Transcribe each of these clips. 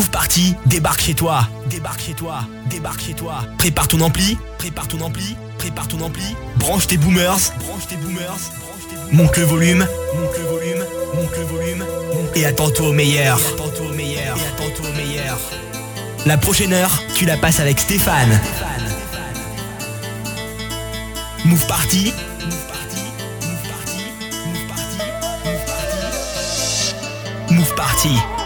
Move Party débarque chez toi. Débarque chez toi. Débarque chez toi. Prépare ton ampli. Prépare ton ampli. Prépare ton ampli. Branche tes boomers. Branche tes boomers. Monte le volume. Monte le volume. Monte le volume. Et attends-toi au meilleur. Attends-toi au meilleur. Et attends-toi au meilleur. La prochaine heure, tu la passes avec Stéphane. Move Party. Move Party. Move Party. Move Party. Move Party. Move Party.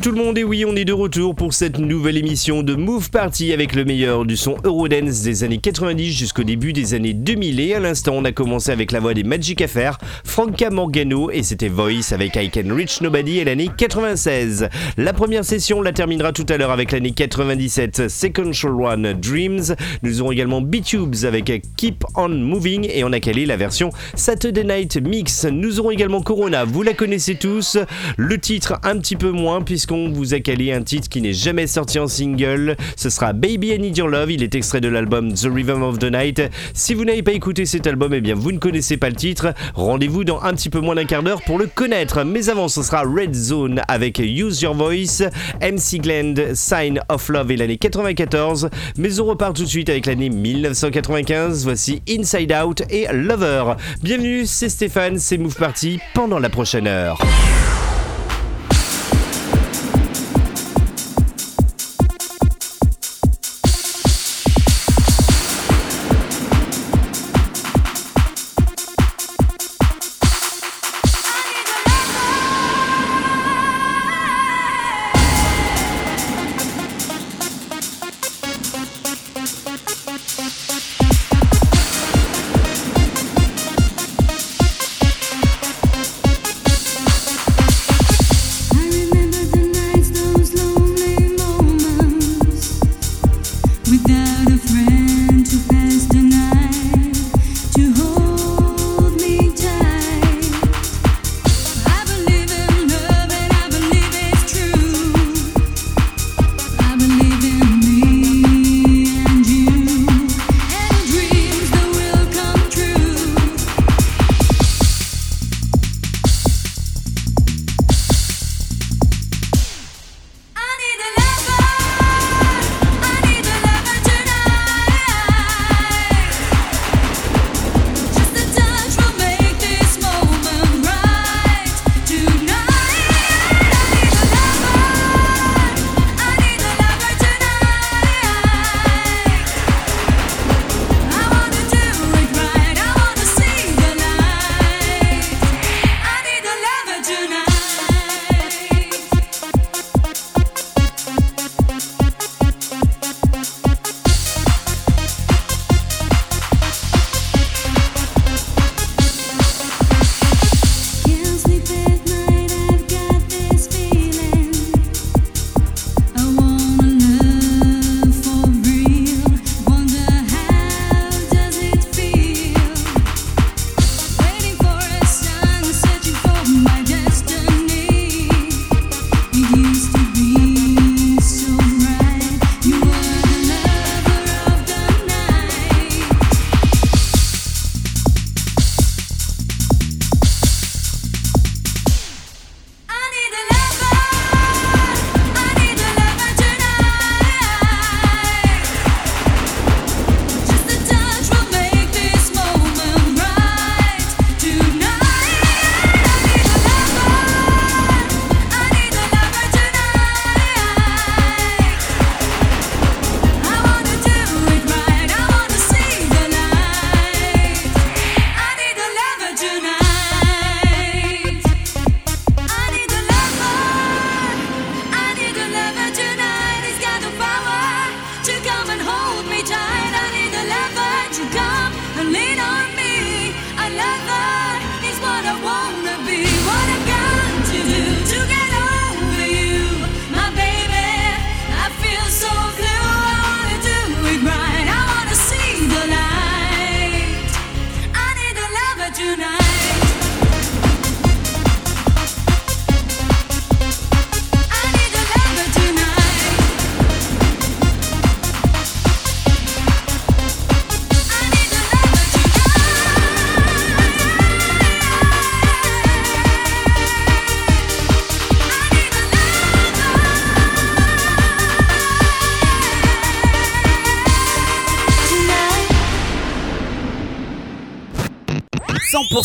Tout le monde et oui on est de retour pour cette nouvelle émission de Move Party avec le meilleur du son Eurodance des années 90 jusqu'au début des années 2000 et à l'instant on a commencé avec la voix des Magic Affair, Franca Morgano et c'était Voice avec I Can Reach Nobody et l'année 96. La première session la terminera tout à l'heure avec l'année 97 Second One Dreams. Nous aurons également B-Tubes avec Keep On Moving et on a calé la version Saturday Night Mix. Nous aurons également Corona, vous la connaissez tous, le titre un petit peu moins puisqu'on vous a calé un titre qui n'est jamais sorti en single. Ce sera Baby I Need Your Love. Il est extrait de l'album The Rhythm of the Night. Si vous n'avez pas écouté cet album, eh bien vous ne connaissez pas le titre. Rendez-vous dans un petit peu moins d'un quart d'heure pour le connaître. Mais avant, ce sera Red Zone avec Use Your Voice, MC Glend, Sign of Love et l'année 94. Mais on repart tout de suite avec l'année 1995. Voici Inside Out et Lover. Bienvenue, c'est Stéphane, c'est Move Party pendant la prochaine heure. you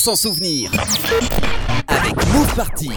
100% souvenir avec Move Party.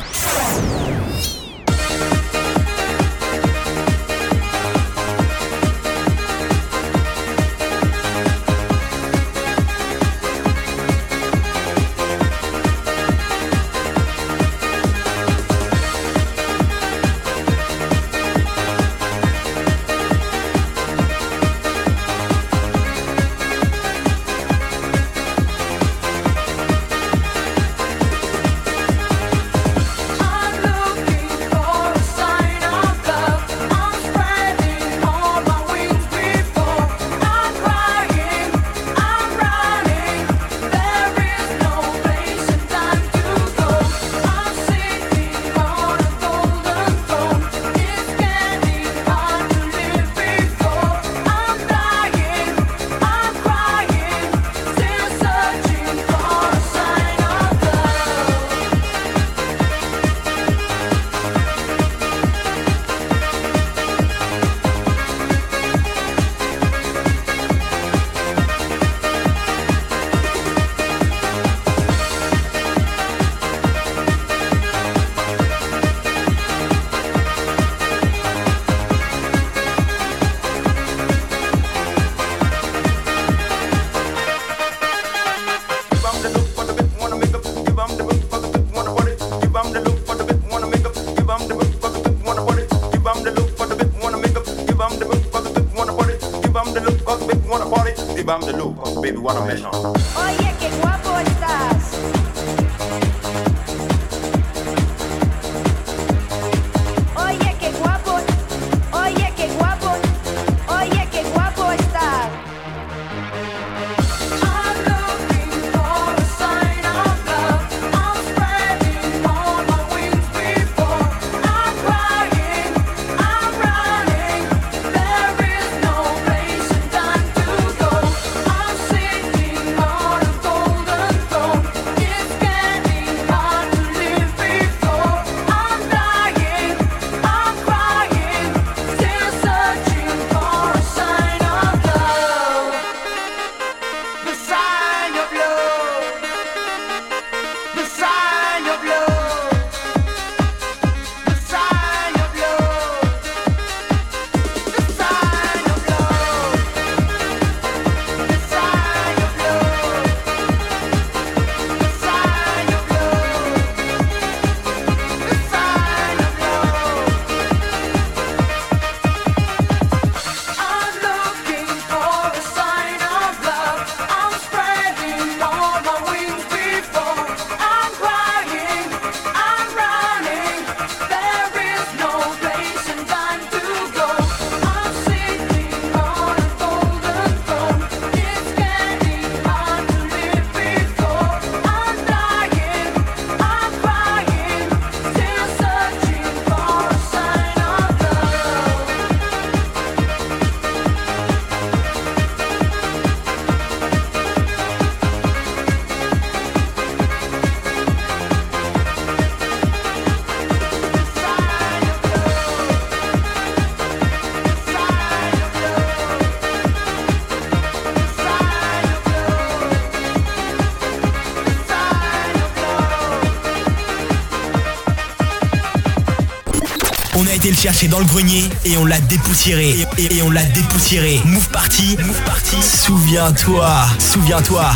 Le chercher dans le grenier et on l'a dépoussiéré. Et, on l'a dépoussiéré. Move party, move party. Souviens-toi, souviens-toi.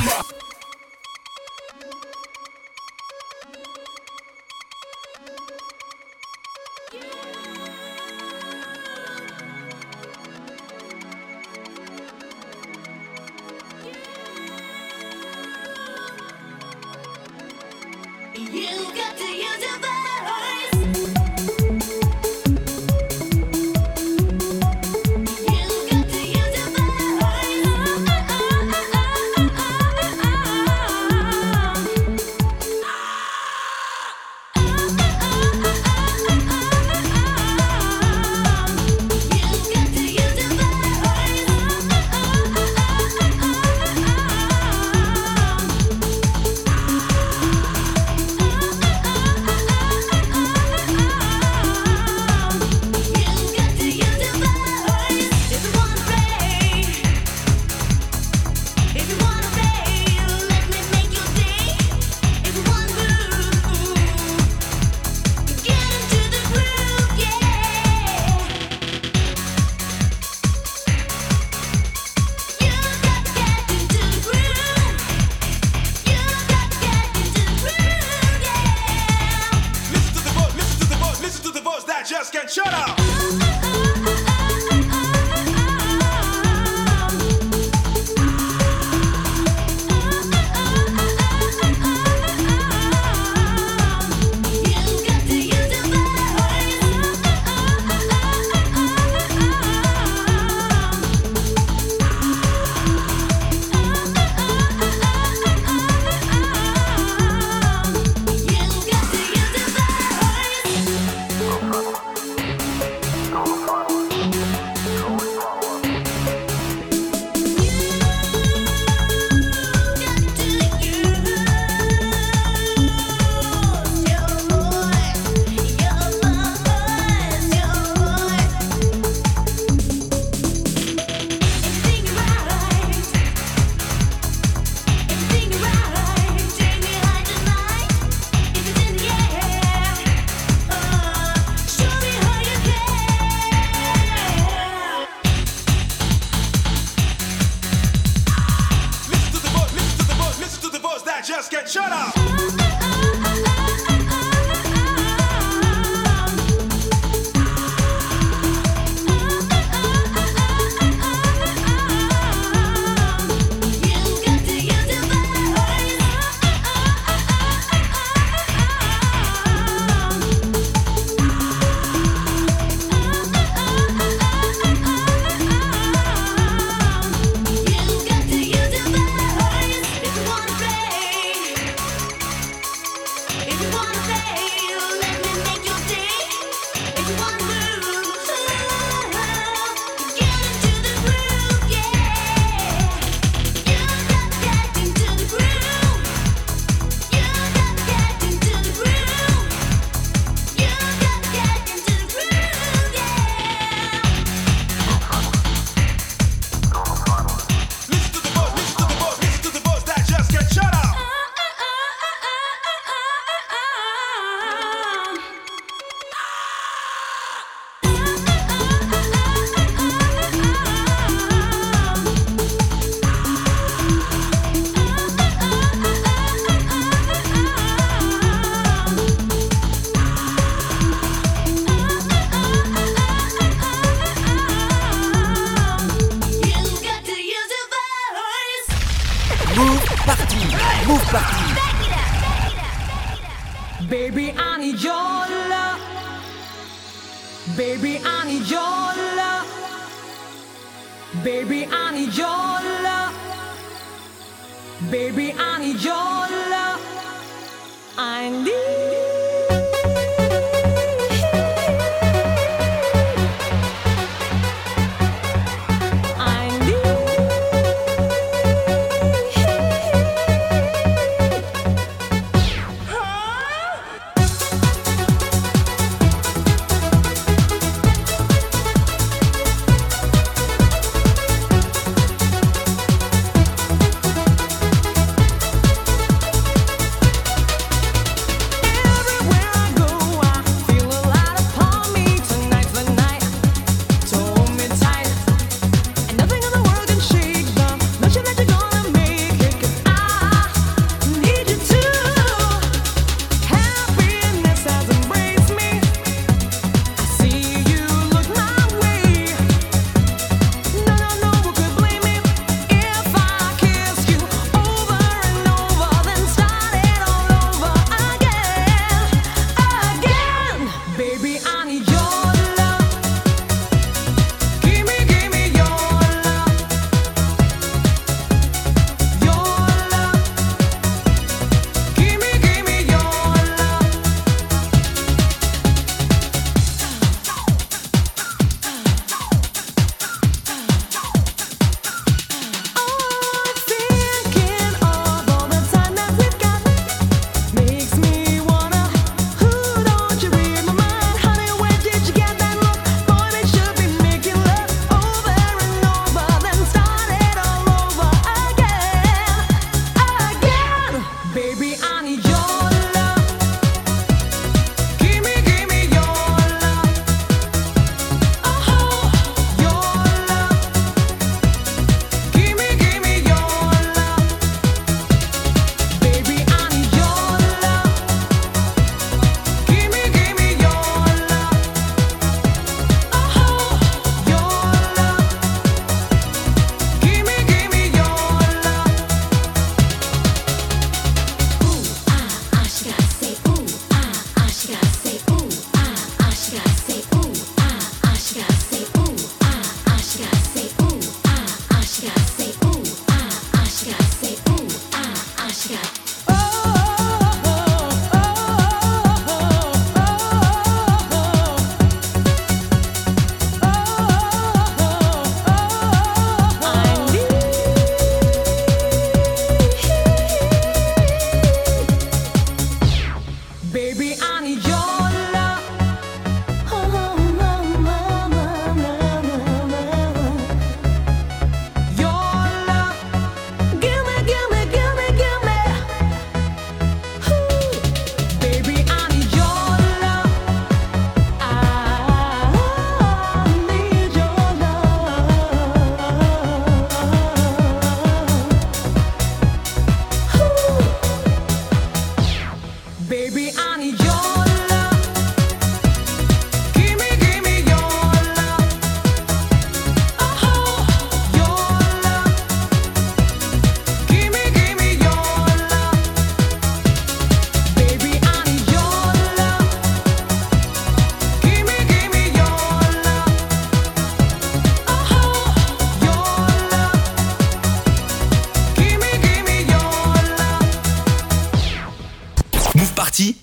find thee.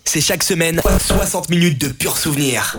c'est chaque semaine 60 minutes de pur souvenir.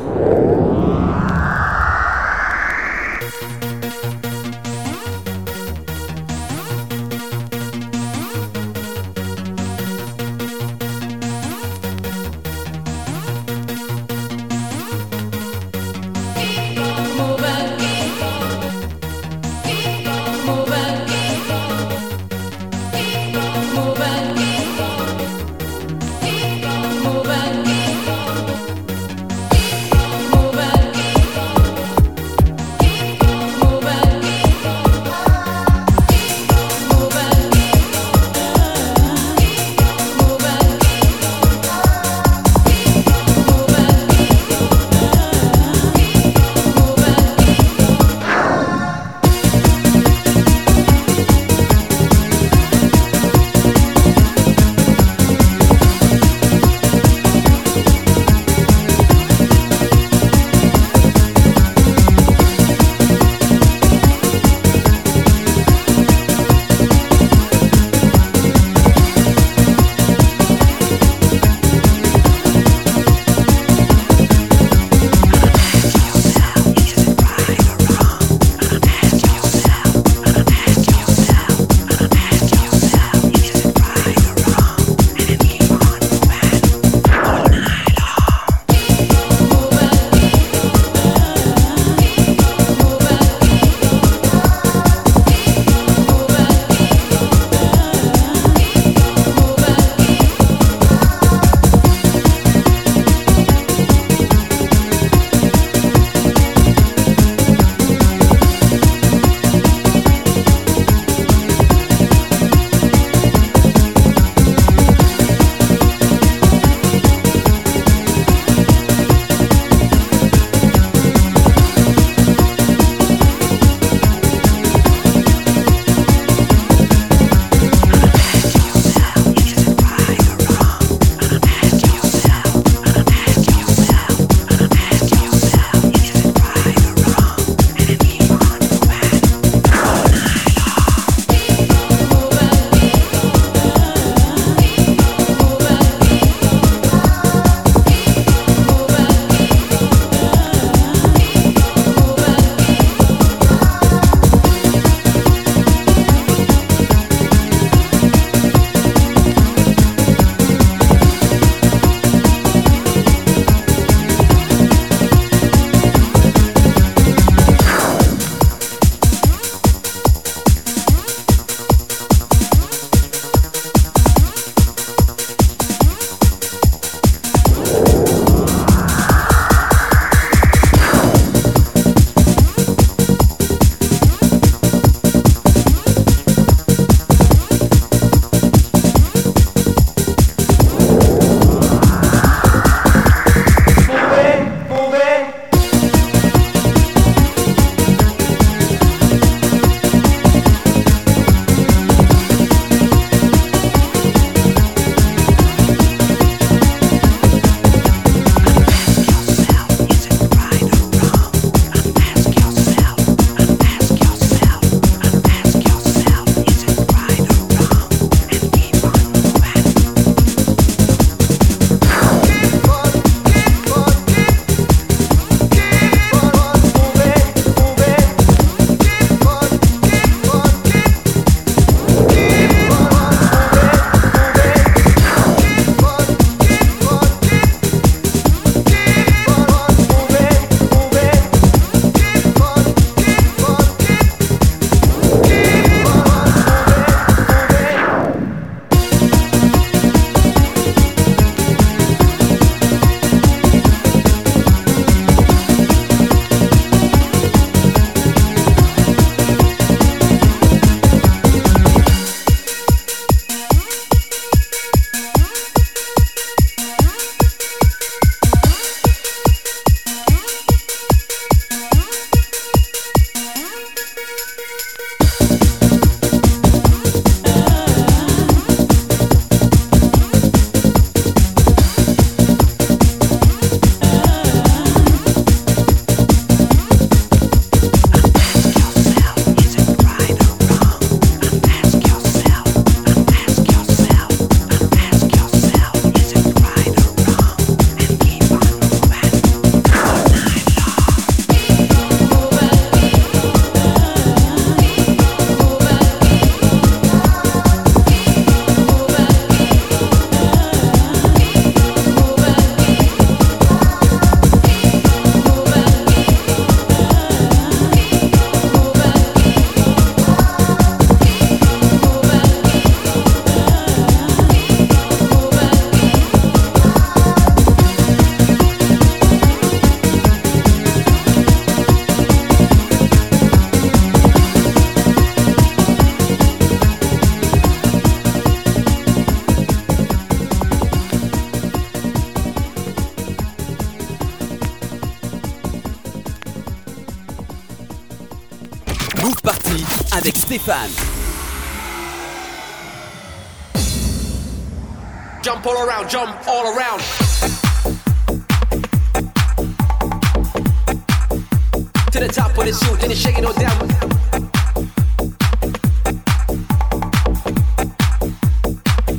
Stéphane. Jump all around, jump all around. To the top of the suit, then you shake it all down.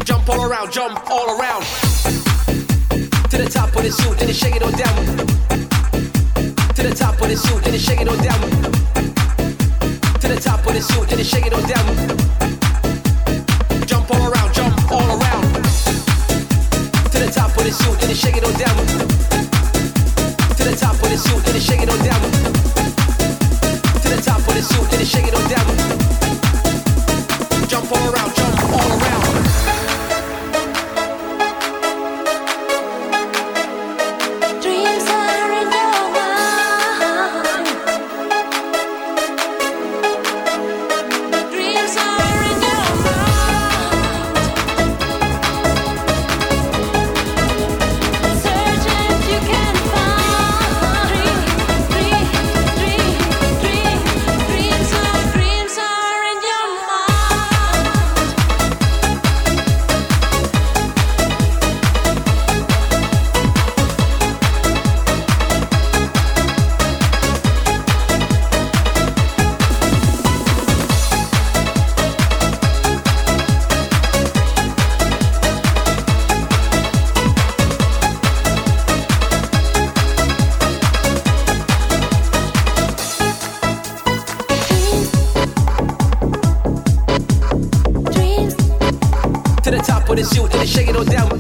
Jump all around, jump all around. To the top of the suit, then you shake it all down. To the top of the suit, then you shake it all down. To the top of the suit, then you shake it all down. Jump all around, jump all around to the top of the suit, then you shake it all down. To the top of the suit, then you shake it all down. To the top of the suit, then you shake it all down. Jump all around, Go down.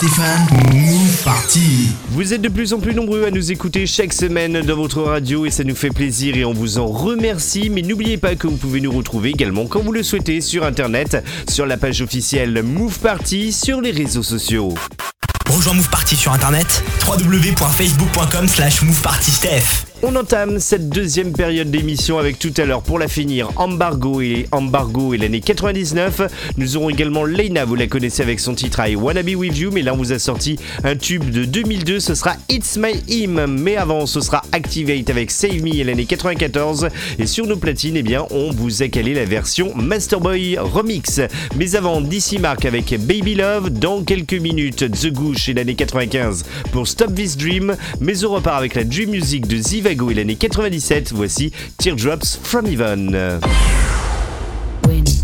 Stéphane. Move Party. Vous êtes de plus en plus nombreux à nous écouter chaque semaine dans votre radio et ça nous fait plaisir et on vous en remercie. Mais n'oubliez pas que vous pouvez nous retrouver également quand vous le souhaitez sur internet, sur la page officielle Move Party, sur les réseaux sociaux. Rejoins Move Party sur internet www.facebook.com slash movepartysteph. On entame cette deuxième période d'émission avec tout à l'heure pour la finir Embargo et Embargo et l'année 99. Nous aurons également Leina, vous la connaissez avec son titre I Wanna Be With You, mais là on vous a sorti un tube de 2002, ce sera It's My Him. Mais avant ce sera Activate avec Save Me et l'année 94. Et sur nos platines, eh bien on vous a calé la version Masterboy Remix. Mais avant DC Mark avec Baby Love, dans quelques minutes The Goosh et l'année 95 pour Stop This Dream. Mais on repart avec la Dream Music de Et l'année 97. Voici Teardrops from Heaven. Wind.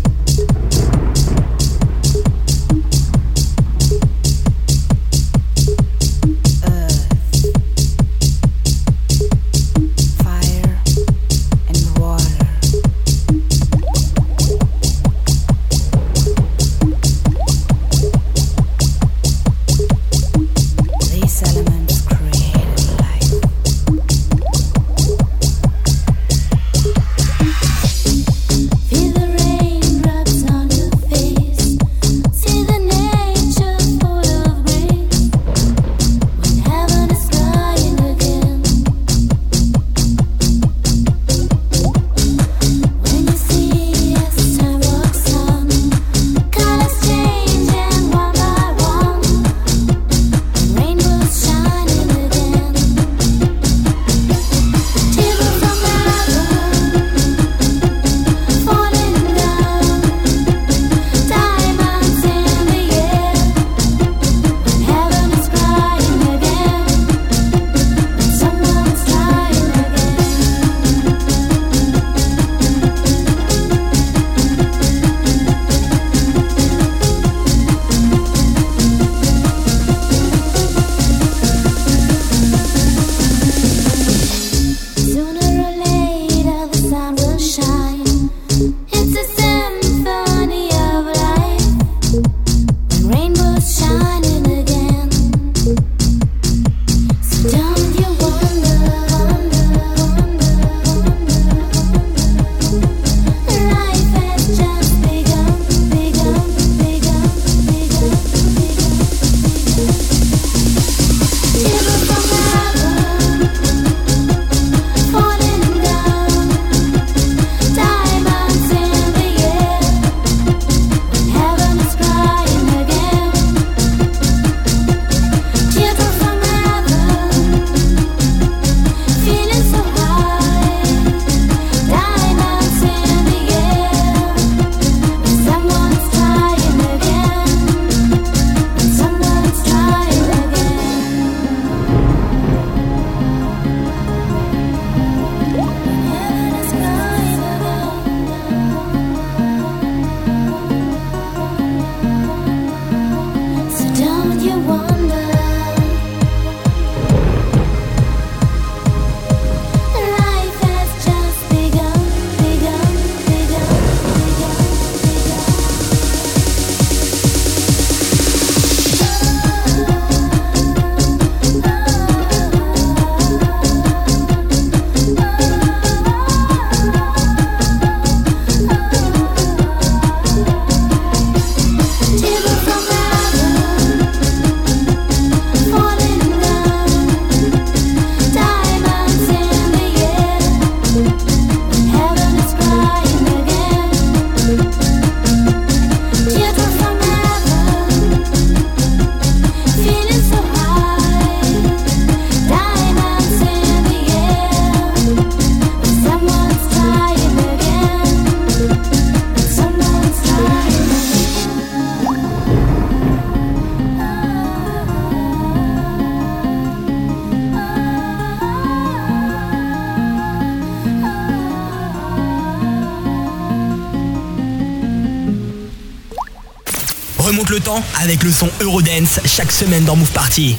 le son Eurodance chaque semaine dans Move Party.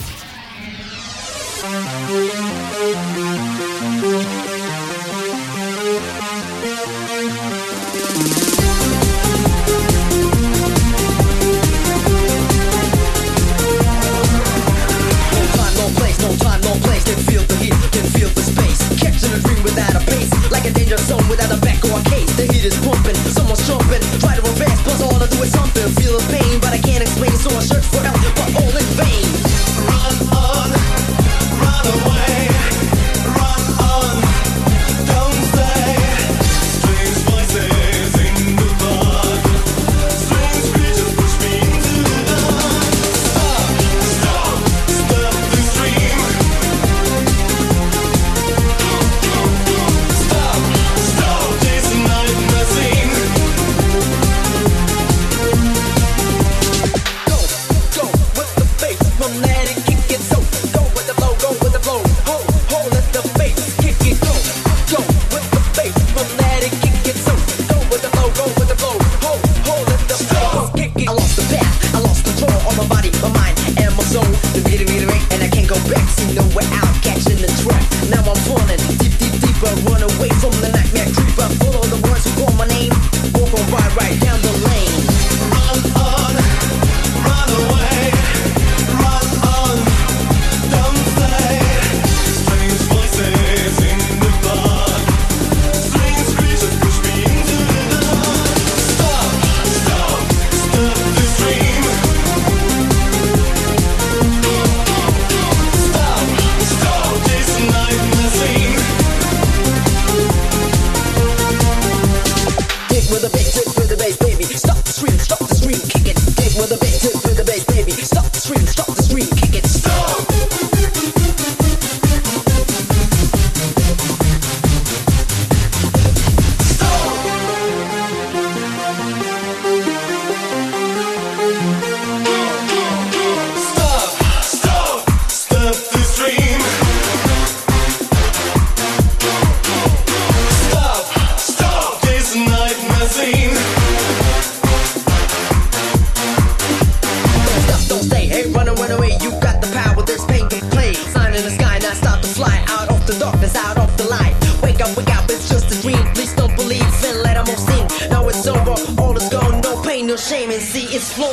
On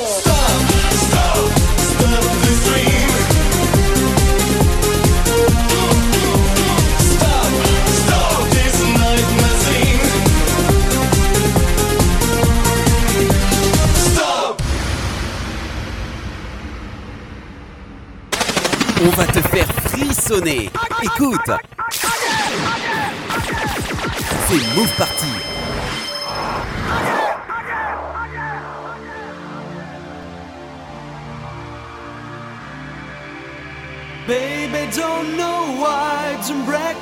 va te faire frissonner. Écoute. C'est Move and breakfast.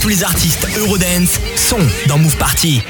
Tous les artistes Eurodance sont dans Move Party.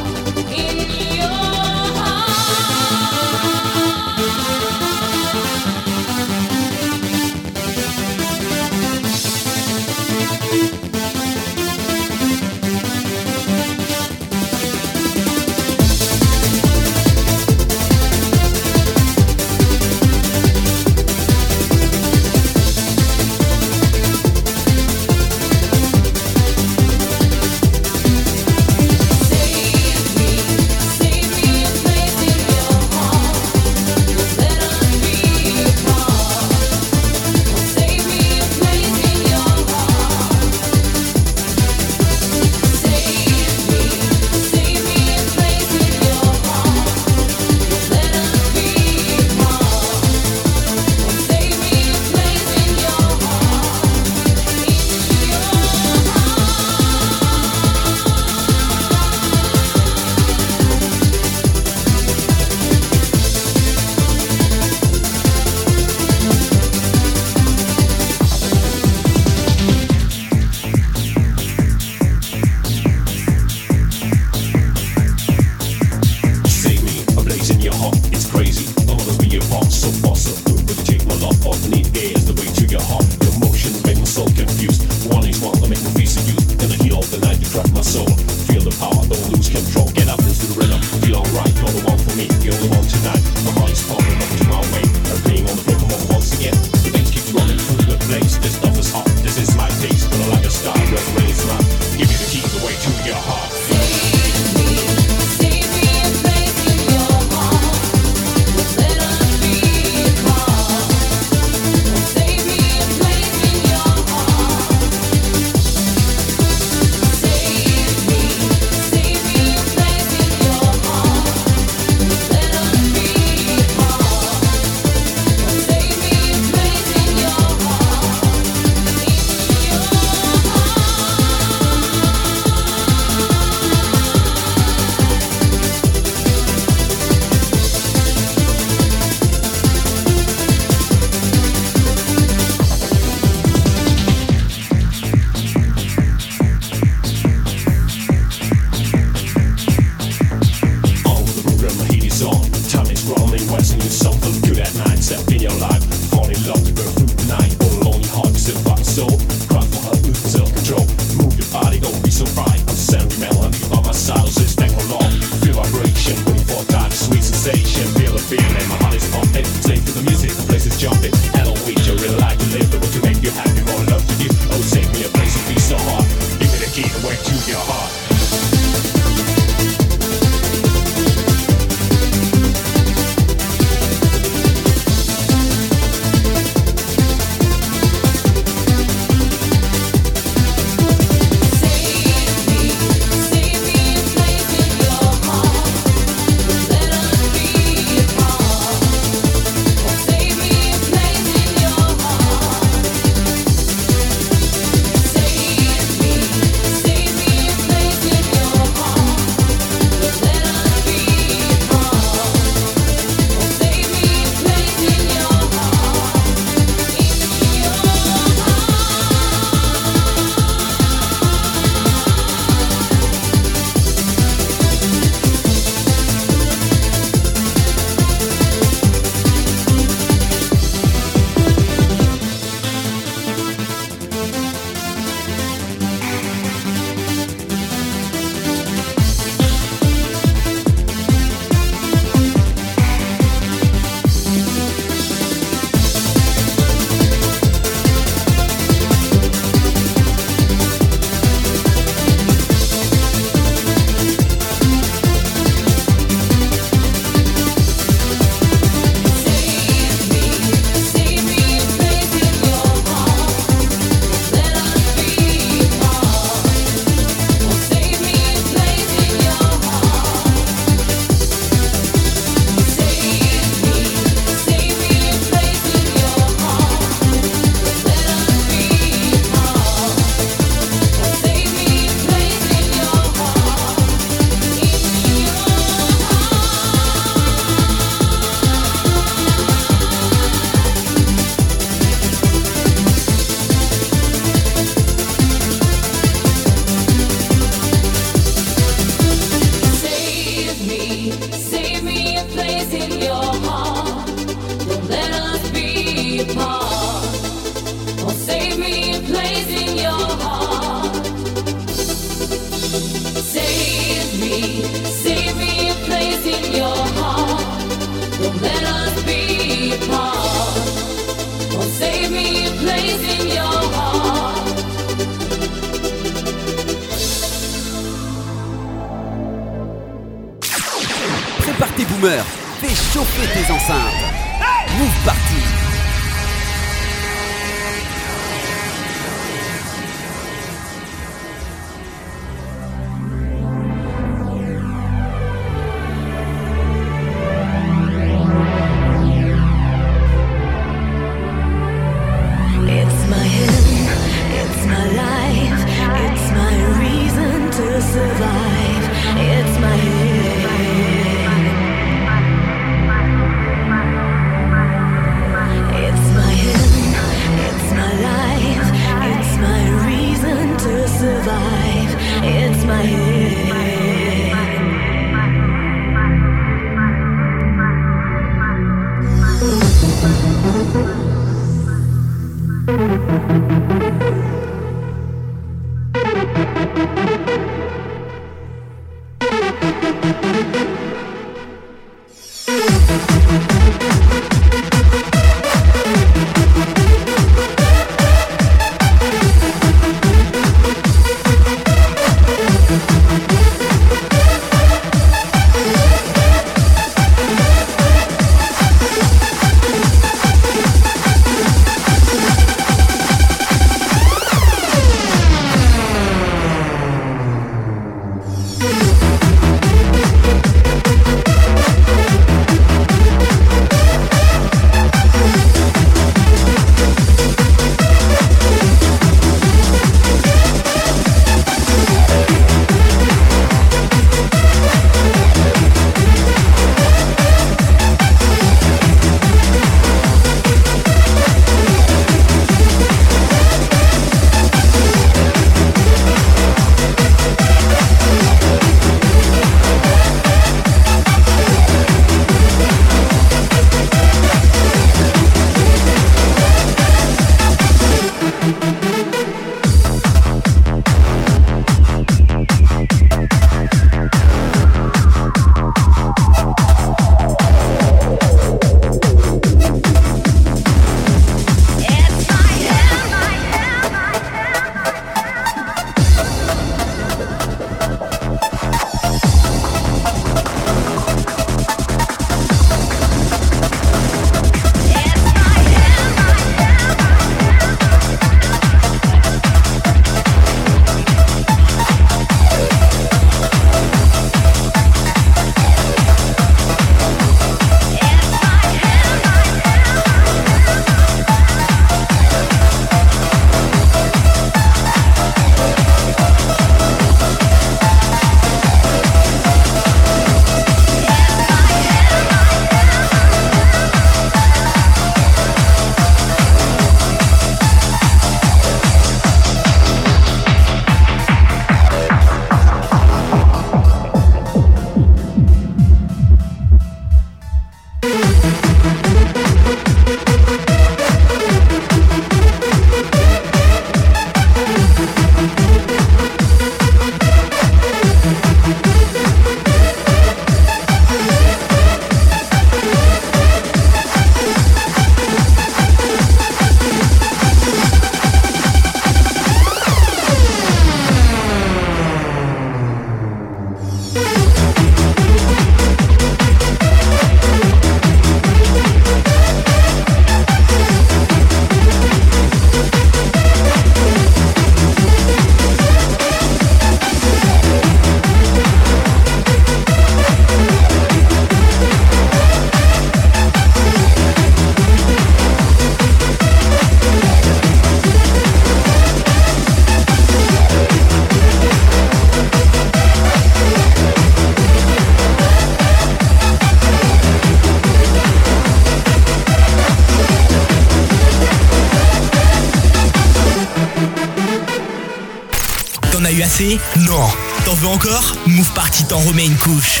Non T'en veux encore Move Party t'en remet une couche.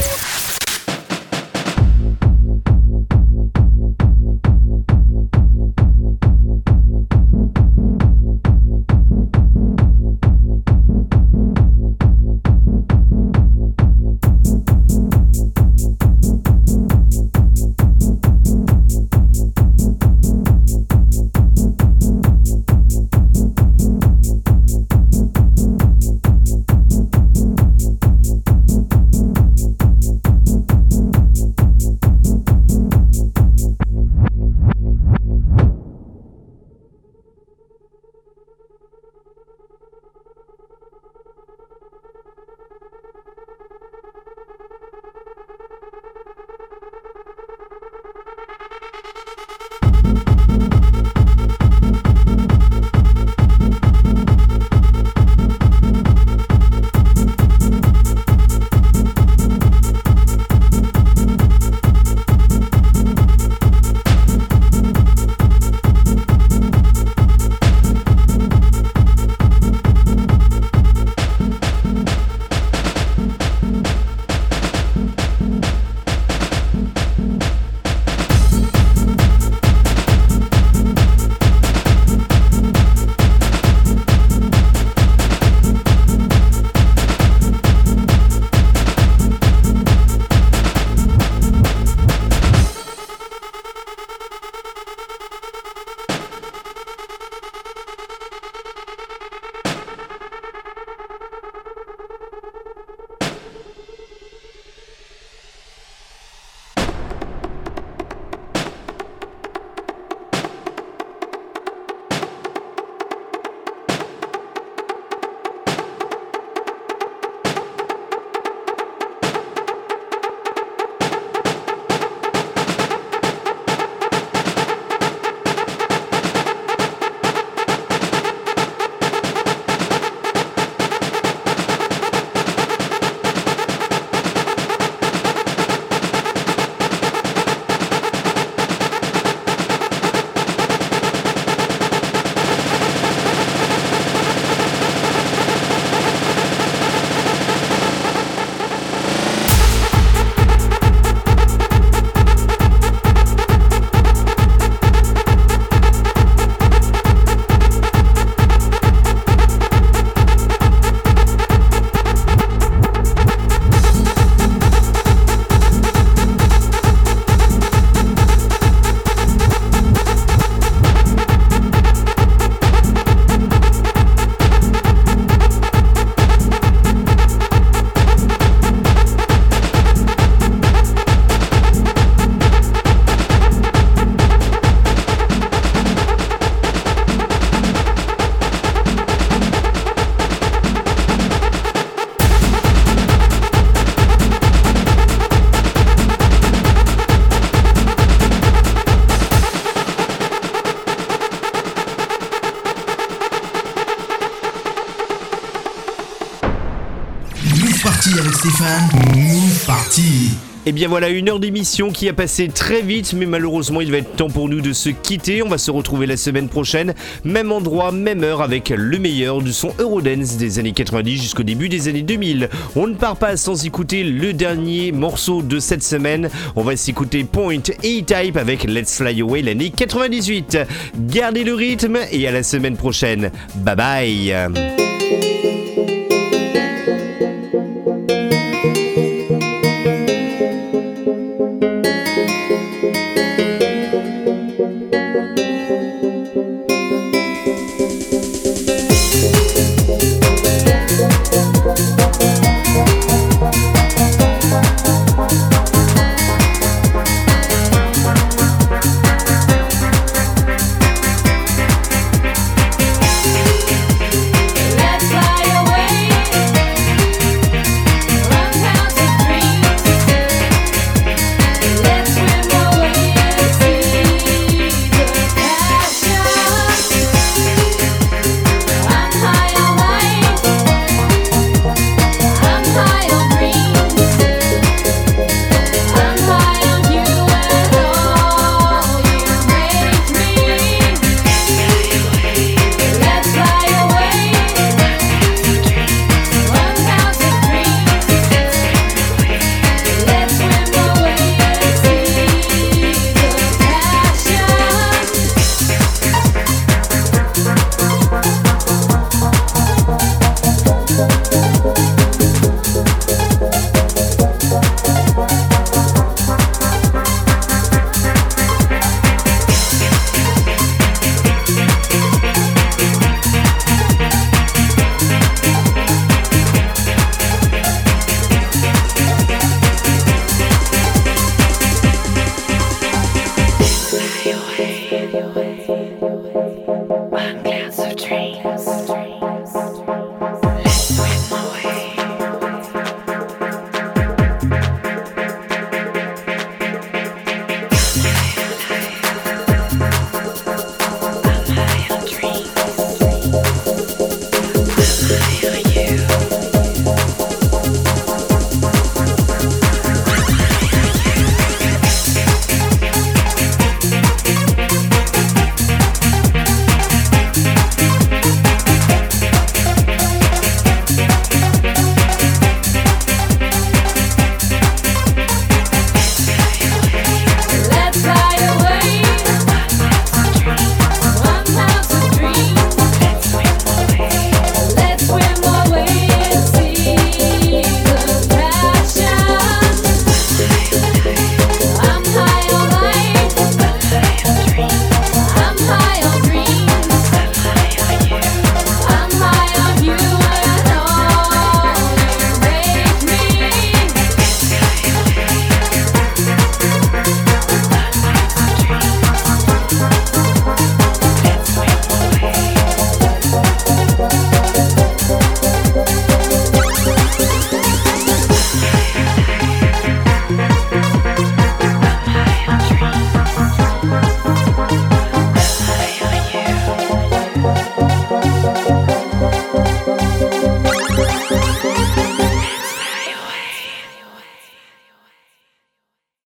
Et bien voilà, une heure d'émission qui a passé très vite, mais malheureusement il va être temps pour nous de se quitter. On va se retrouver la semaine prochaine, même endroit, même heure, avec le meilleur du son Eurodance des années 90 jusqu'au début des années 2000. On ne part pas sans écouter le dernier morceau de cette semaine. On va s'écouter Point E-Type avec Let's Fly Away l'année 98. Gardez le rythme et à la semaine prochaine. Bye bye